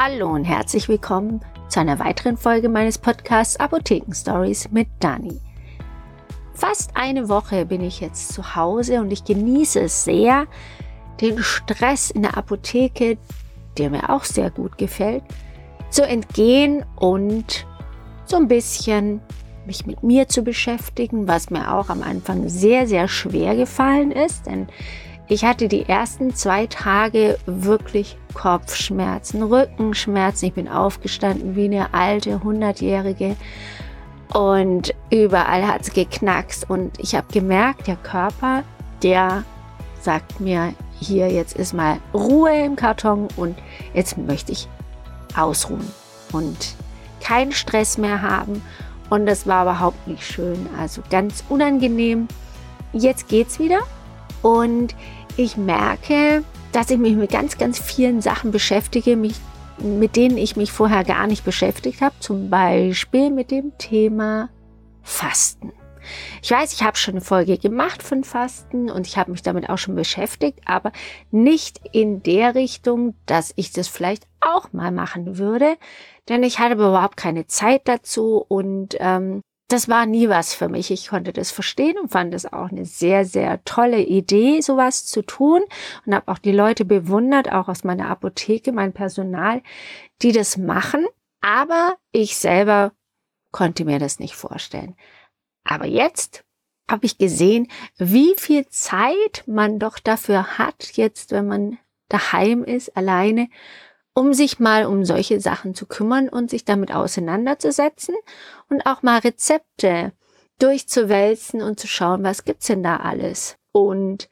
Hallo und herzlich willkommen zu einer weiteren Folge meines Podcasts Apotheken Stories mit Dani. Fast eine Woche bin ich jetzt zu Hause und ich genieße es sehr, den Stress in der Apotheke, der mir auch sehr gut gefällt, zu entgehen und so ein bisschen mich mit mir zu beschäftigen, was mir auch am Anfang sehr, sehr schwer gefallen ist, denn ich hatte die ersten zwei Tage wirklich Kopfschmerzen, Rückenschmerzen. Ich bin aufgestanden wie eine alte, hundertjährige. Und überall hat es geknackst. Und ich habe gemerkt, der Körper, der sagt mir, hier, jetzt ist mal Ruhe im Karton und jetzt möchte ich ausruhen und keinen Stress mehr haben. Und das war überhaupt nicht schön. Also ganz unangenehm. Jetzt geht's wieder. Und ich merke, dass ich mich mit ganz, ganz vielen Sachen beschäftige, mich, mit denen ich mich vorher gar nicht beschäftigt habe. Zum Beispiel mit dem Thema Fasten. Ich weiß, ich habe schon eine Folge gemacht von Fasten und ich habe mich damit auch schon beschäftigt, aber nicht in der Richtung, dass ich das vielleicht auch mal machen würde, denn ich hatte überhaupt keine Zeit dazu und ähm, das war nie was für mich. Ich konnte das verstehen und fand es auch eine sehr, sehr tolle Idee, sowas zu tun und habe auch die Leute bewundert, auch aus meiner Apotheke, mein Personal, die das machen. Aber ich selber konnte mir das nicht vorstellen. Aber jetzt habe ich gesehen, wie viel Zeit man doch dafür hat, jetzt, wenn man daheim ist, alleine um sich mal um solche Sachen zu kümmern und sich damit auseinanderzusetzen und auch mal Rezepte durchzuwälzen und zu schauen, was gibt's denn da alles. Und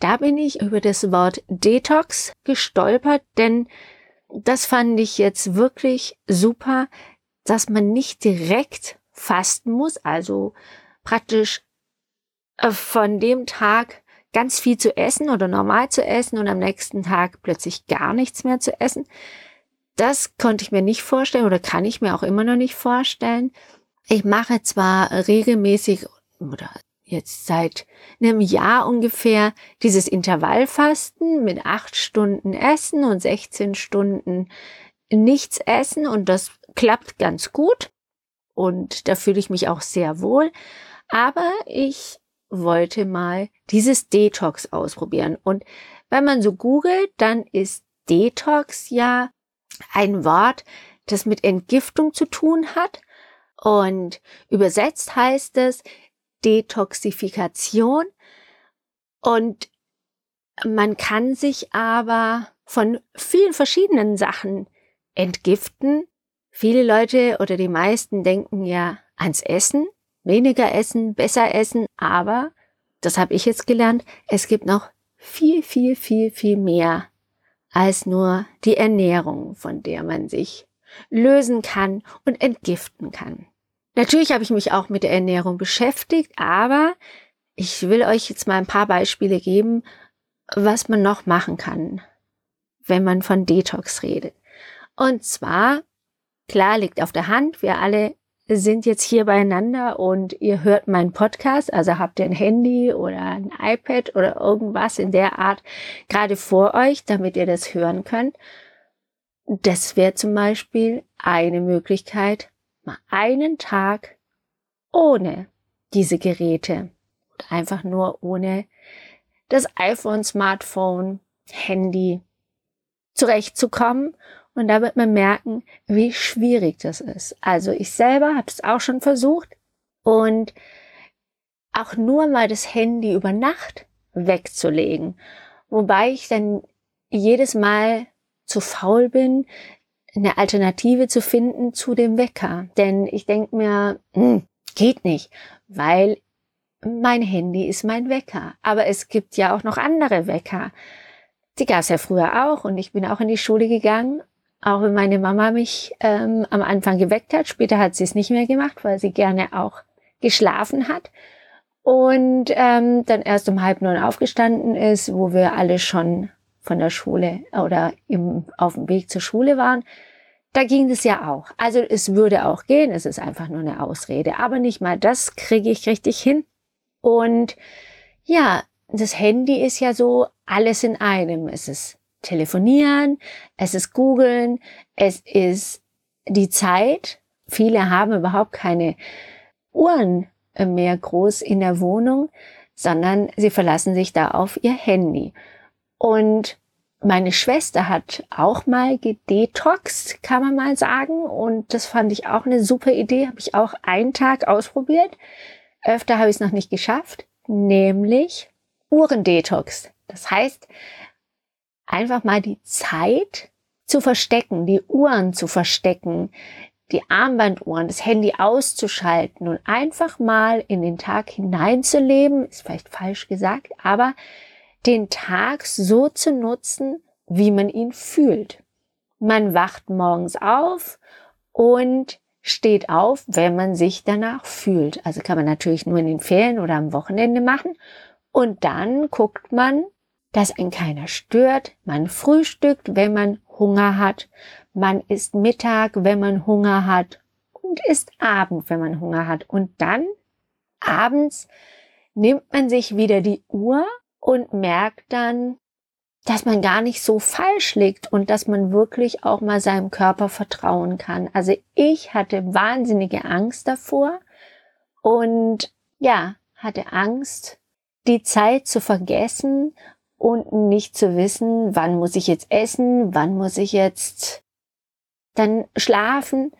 da bin ich über das Wort Detox gestolpert, denn das fand ich jetzt wirklich super, dass man nicht direkt fasten muss, also praktisch äh, von dem Tag ganz viel zu essen oder normal zu essen und am nächsten Tag plötzlich gar nichts mehr zu essen. Das konnte ich mir nicht vorstellen oder kann ich mir auch immer noch nicht vorstellen. Ich mache zwar regelmäßig oder jetzt seit einem Jahr ungefähr dieses Intervallfasten mit acht Stunden Essen und 16 Stunden nichts essen und das klappt ganz gut und da fühle ich mich auch sehr wohl. Aber ich wollte mal dieses Detox ausprobieren. Und wenn man so googelt, dann ist Detox ja ein Wort, das mit Entgiftung zu tun hat. Und übersetzt heißt es Detoxifikation. Und man kann sich aber von vielen verschiedenen Sachen entgiften. Viele Leute oder die meisten denken ja ans Essen weniger essen, besser essen, aber, das habe ich jetzt gelernt, es gibt noch viel, viel, viel, viel mehr als nur die Ernährung, von der man sich lösen kann und entgiften kann. Natürlich habe ich mich auch mit der Ernährung beschäftigt, aber ich will euch jetzt mal ein paar Beispiele geben, was man noch machen kann, wenn man von Detox redet. Und zwar, klar liegt auf der Hand, wir alle sind jetzt hier beieinander und ihr hört meinen Podcast, also habt ihr ein Handy oder ein iPad oder irgendwas in der Art gerade vor euch, damit ihr das hören könnt. Das wäre zum Beispiel eine Möglichkeit, mal einen Tag ohne diese Geräte einfach nur ohne das iPhone, Smartphone, Handy zurechtzukommen und da wird man merken, wie schwierig das ist. Also ich selber habe es auch schon versucht und auch nur mal das Handy über Nacht wegzulegen. Wobei ich dann jedes Mal zu faul bin, eine Alternative zu finden zu dem Wecker. Denn ich denke mir, hm, geht nicht, weil mein Handy ist mein Wecker. Aber es gibt ja auch noch andere Wecker. Die gab es ja früher auch und ich bin auch in die Schule gegangen auch wenn meine Mama mich ähm, am Anfang geweckt hat, später hat sie es nicht mehr gemacht, weil sie gerne auch geschlafen hat. Und ähm, dann erst um halb neun aufgestanden ist, wo wir alle schon von der Schule oder im, auf dem Weg zur Schule waren. Da ging es ja auch. Also es würde auch gehen, es ist einfach nur eine Ausrede. Aber nicht mal das kriege ich richtig hin. Und ja, das Handy ist ja so alles in einem. Es ist Telefonieren, es ist Googlen, es ist die Zeit. Viele haben überhaupt keine Uhren mehr groß in der Wohnung, sondern sie verlassen sich da auf ihr Handy. Und meine Schwester hat auch mal gedetoxt, kann man mal sagen. Und das fand ich auch eine super Idee. Habe ich auch einen Tag ausprobiert. Öfter habe ich es noch nicht geschafft. Nämlich Uhrendetox. Das heißt, einfach mal die Zeit zu verstecken, die Uhren zu verstecken, die Armbanduhren, das Handy auszuschalten und einfach mal in den Tag hineinzuleben, ist vielleicht falsch gesagt, aber den Tag so zu nutzen, wie man ihn fühlt. Man wacht morgens auf und steht auf, wenn man sich danach fühlt. Also kann man natürlich nur in den Ferien oder am Wochenende machen. Und dann guckt man, dass ein keiner stört. Man frühstückt, wenn man Hunger hat. Man isst Mittag, wenn man Hunger hat. Und isst Abend, wenn man Hunger hat. Und dann abends nimmt man sich wieder die Uhr und merkt dann, dass man gar nicht so falsch liegt und dass man wirklich auch mal seinem Körper vertrauen kann. Also ich hatte wahnsinnige Angst davor und ja, hatte Angst, die Zeit zu vergessen und nicht zu wissen, wann muss ich jetzt essen, wann muss ich jetzt dann schlafen.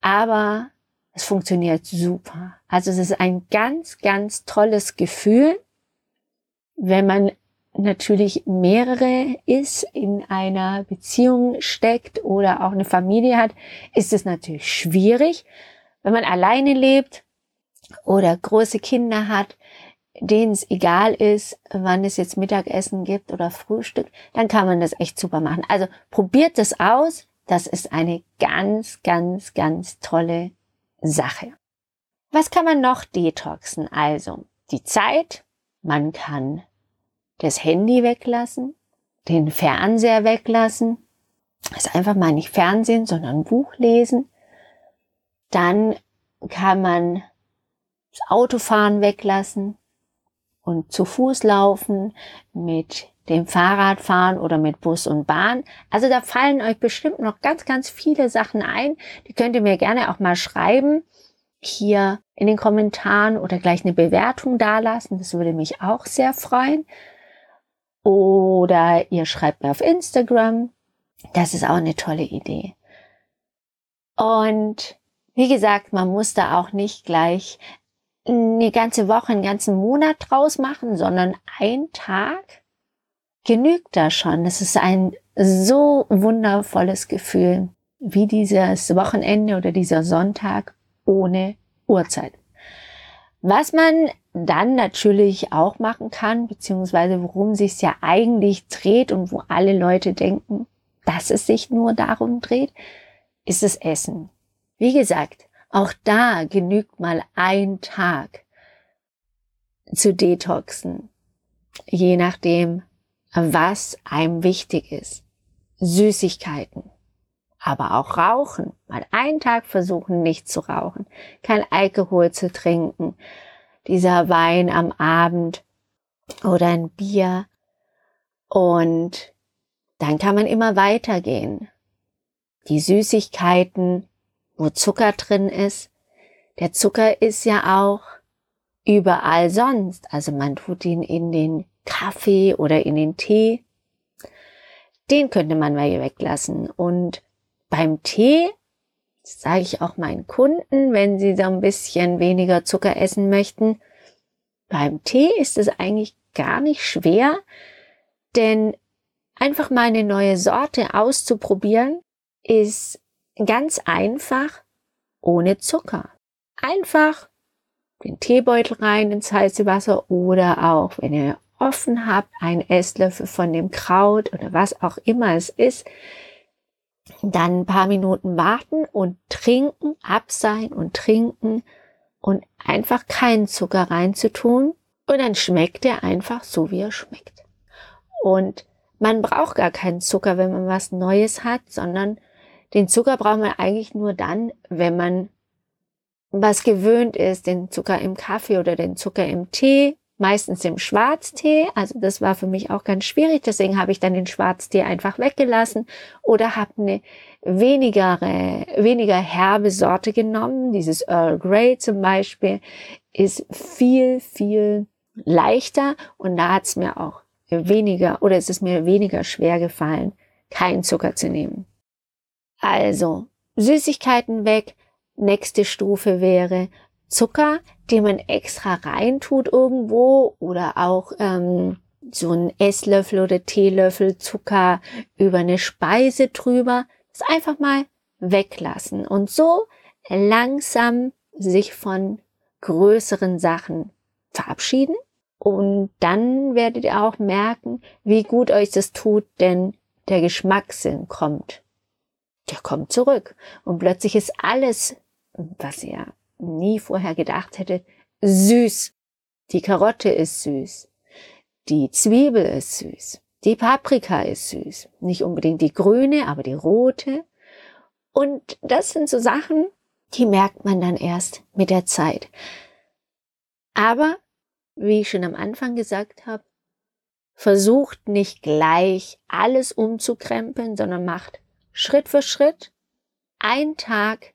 Aber es funktioniert super. Also es ist ein ganz, ganz tolles Gefühl wenn man natürlich mehrere ist, in einer Beziehung steckt oder auch eine Familie hat, ist es natürlich schwierig. Wenn man alleine lebt oder große Kinder hat, denen es egal ist, wann es jetzt Mittagessen gibt oder Frühstück, dann kann man das echt super machen. Also probiert es aus. Das ist eine ganz, ganz, ganz tolle Sache. Was kann man noch detoxen? Also die Zeit. Man kann das Handy weglassen, den Fernseher weglassen, also einfach mal nicht Fernsehen, sondern Buch lesen. Dann kann man das Autofahren weglassen und zu Fuß laufen, mit dem Fahrrad fahren oder mit Bus und Bahn. Also da fallen euch bestimmt noch ganz, ganz viele Sachen ein. Die könnt ihr mir gerne auch mal schreiben hier in den Kommentaren oder gleich eine Bewertung dalassen. Das würde mich auch sehr freuen. Oder ihr schreibt mir auf Instagram. Das ist auch eine tolle Idee. Und wie gesagt, man muss da auch nicht gleich eine ganze Woche, einen ganzen Monat draus machen, sondern ein Tag genügt da schon. Das ist ein so wundervolles Gefühl wie dieses Wochenende oder dieser Sonntag ohne Uhrzeit. Was man dann natürlich auch machen kann, beziehungsweise worum sich es ja eigentlich dreht und wo alle Leute denken, dass es sich nur darum dreht, ist das Essen. Wie gesagt, auch da genügt mal ein Tag zu detoxen, je nachdem, was einem wichtig ist. Süßigkeiten, aber auch Rauchen. Mal einen Tag versuchen, nicht zu rauchen, kein Alkohol zu trinken, dieser Wein am Abend oder ein Bier. Und dann kann man immer weitergehen. Die Süßigkeiten, wo Zucker drin ist. Der Zucker ist ja auch überall sonst. Also man tut ihn in den Kaffee oder in den Tee. Den könnte man mal hier weglassen. Und beim Tee sage ich auch meinen Kunden, wenn sie so ein bisschen weniger Zucker essen möchten. Beim Tee ist es eigentlich gar nicht schwer, denn einfach mal eine neue Sorte auszuprobieren ist ganz einfach ohne Zucker. Einfach den Teebeutel rein ins heiße Wasser oder auch, wenn ihr offen habt, einen Esslöffel von dem Kraut oder was auch immer es ist, dann ein paar Minuten warten und trinken, ab sein und trinken und einfach keinen Zucker reinzutun und dann schmeckt er einfach so, wie er schmeckt. Und man braucht gar keinen Zucker, wenn man was Neues hat, sondern den Zucker braucht man eigentlich nur dann, wenn man was gewöhnt ist, den Zucker im Kaffee oder den Zucker im Tee, meistens im Schwarztee. Also das war für mich auch ganz schwierig. Deswegen habe ich dann den Schwarztee einfach weggelassen oder habe eine weniger, weniger herbe Sorte genommen. Dieses Earl Grey zum Beispiel ist viel, viel leichter und da hat es mir auch weniger oder es ist mir weniger schwer gefallen, keinen Zucker zu nehmen. Also Süßigkeiten weg. Nächste Stufe wäre Zucker, den man extra reintut irgendwo oder auch ähm, so ein Esslöffel oder Teelöffel Zucker über eine Speise drüber. Das einfach mal weglassen und so langsam sich von größeren Sachen verabschieden. Und dann werdet ihr auch merken, wie gut euch das tut, denn der Geschmackssinn kommt. Der kommt zurück. Und plötzlich ist alles, was ihr nie vorher gedacht hättet, süß. Die Karotte ist süß. Die Zwiebel ist süß. Die Paprika ist süß. Nicht unbedingt die grüne, aber die rote. Und das sind so Sachen, die merkt man dann erst mit der Zeit. Aber, wie ich schon am Anfang gesagt habe, versucht nicht gleich alles umzukrempeln, sondern macht Schritt für Schritt. Ein Tag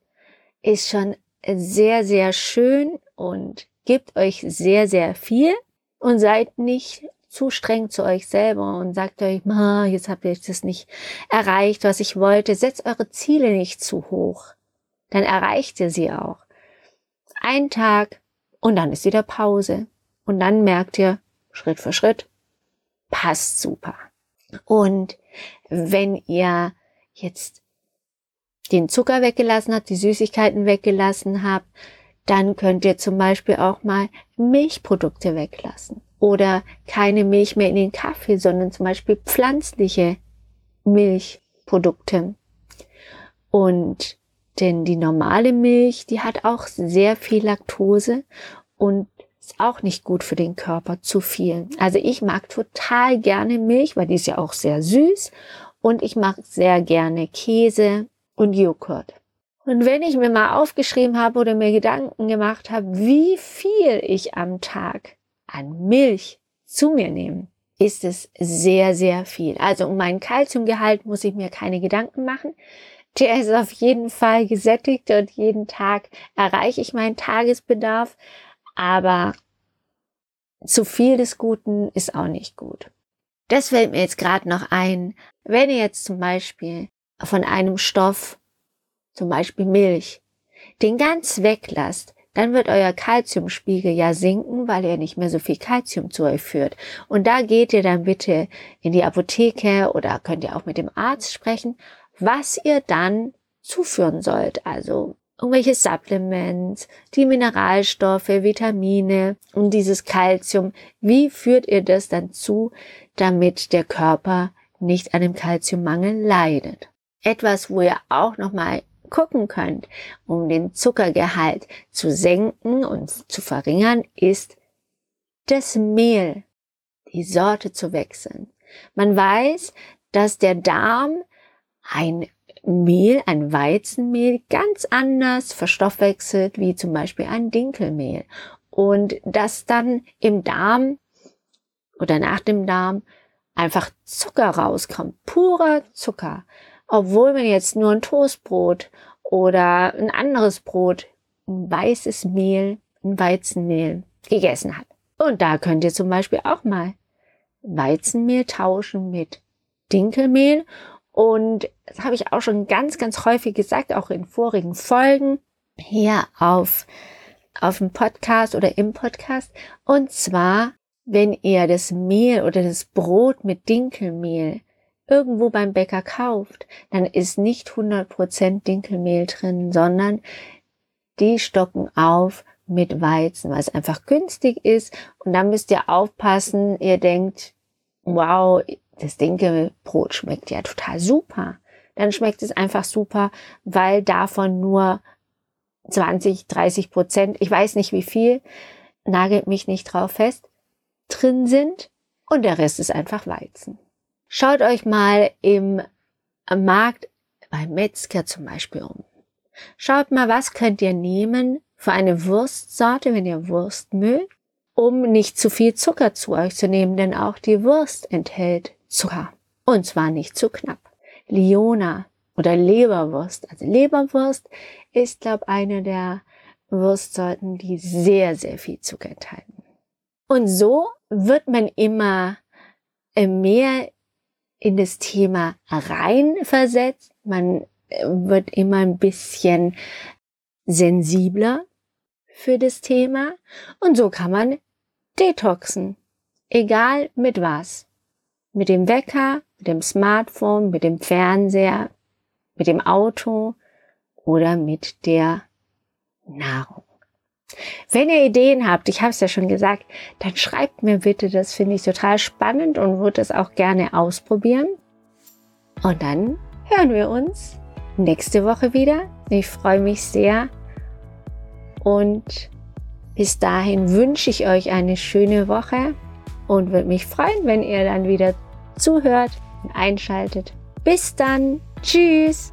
ist schon sehr, sehr schön und gibt euch sehr, sehr viel und seid nicht zu streng zu euch selber und sagt euch, jetzt habt ihr das nicht erreicht, was ich wollte. Setzt eure Ziele nicht zu hoch. Dann erreicht ihr sie auch. Ein Tag und dann ist wieder Pause. Und dann merkt ihr, Schritt für Schritt, passt super. Und wenn ihr jetzt den Zucker weggelassen habt, die Süßigkeiten weggelassen habt, dann könnt ihr zum Beispiel auch mal Milchprodukte weglassen oder keine Milch mehr in den Kaffee, sondern zum Beispiel pflanzliche Milchprodukte. Und denn die normale Milch, die hat auch sehr viel Laktose und ist auch nicht gut für den Körper zu viel. Also ich mag total gerne Milch, weil die ist ja auch sehr süß und ich mag sehr gerne Käse und Joghurt. Und wenn ich mir mal aufgeschrieben habe oder mir Gedanken gemacht habe, wie viel ich am Tag an Milch zu mir nehme, ist es sehr, sehr viel. Also um meinen Kalziumgehalt muss ich mir keine Gedanken machen. Der ist auf jeden Fall gesättigt und jeden Tag erreiche ich meinen Tagesbedarf. Aber zu viel des Guten ist auch nicht gut. Das fällt mir jetzt gerade noch ein. Wenn ihr jetzt zum Beispiel von einem Stoff, zum Beispiel Milch, den ganz weglasst, dann wird euer Kalziumspiegel ja sinken, weil ihr nicht mehr so viel Kalzium zu euch führt. Und da geht ihr dann bitte in die Apotheke oder könnt ihr auch mit dem Arzt sprechen, was ihr dann zuführen sollt. Also irgendwelche Supplements, die Mineralstoffe, Vitamine und dieses Kalzium. Wie führt ihr das dann zu, damit der Körper nicht an dem Kalziummangel leidet? Etwas, wo ihr auch nochmal gucken könnt, um den Zuckergehalt zu senken und zu verringern, ist das Mehl, die Sorte zu wechseln. Man weiß, dass der Darm ein Mehl, ein Weizenmehl ganz anders verstoffwechselt wie zum Beispiel ein Dinkelmehl. Und dass dann im Darm oder nach dem Darm einfach Zucker rauskommt, purer Zucker obwohl man jetzt nur ein Toastbrot oder ein anderes Brot, ein weißes Mehl, ein Weizenmehl gegessen hat. Und da könnt ihr zum Beispiel auch mal Weizenmehl tauschen mit Dinkelmehl. Und das habe ich auch schon ganz, ganz häufig gesagt, auch in vorigen Folgen hier auf, auf dem Podcast oder im Podcast. Und zwar, wenn ihr das Mehl oder das Brot mit Dinkelmehl irgendwo beim Bäcker kauft, dann ist nicht 100% Dinkelmehl drin, sondern die stocken auf mit Weizen, weil es einfach günstig ist. Und dann müsst ihr aufpassen, ihr denkt, wow, das Dinkelbrot schmeckt ja total super. Dann schmeckt es einfach super, weil davon nur 20, 30 Prozent, ich weiß nicht wie viel, nagelt mich nicht drauf fest, drin sind. Und der Rest ist einfach Weizen. Schaut euch mal im Markt beim Metzger zum Beispiel um. Schaut mal, was könnt ihr nehmen für eine Wurstsorte, wenn ihr Wurst mögt. um nicht zu viel Zucker zu euch zu nehmen, denn auch die Wurst enthält Zucker. Und zwar nicht zu knapp. Liona oder Leberwurst. Also Leberwurst ist, glaube ich, eine der Wurstsorten, die sehr, sehr viel Zucker enthalten. Und so wird man immer mehr in das Thema reinversetzt. Man äh, wird immer ein bisschen sensibler für das Thema. Und so kann man detoxen. Egal mit was. Mit dem Wecker, mit dem Smartphone, mit dem Fernseher, mit dem Auto oder mit der Nahrung. Wenn ihr Ideen habt, ich habe es ja schon gesagt, dann schreibt mir bitte, das finde ich total spannend und würde es auch gerne ausprobieren. Und dann hören wir uns nächste Woche wieder. Ich freue mich sehr und bis dahin wünsche ich euch eine schöne Woche und würde mich freuen, wenn ihr dann wieder zuhört und einschaltet. Bis dann. Tschüss.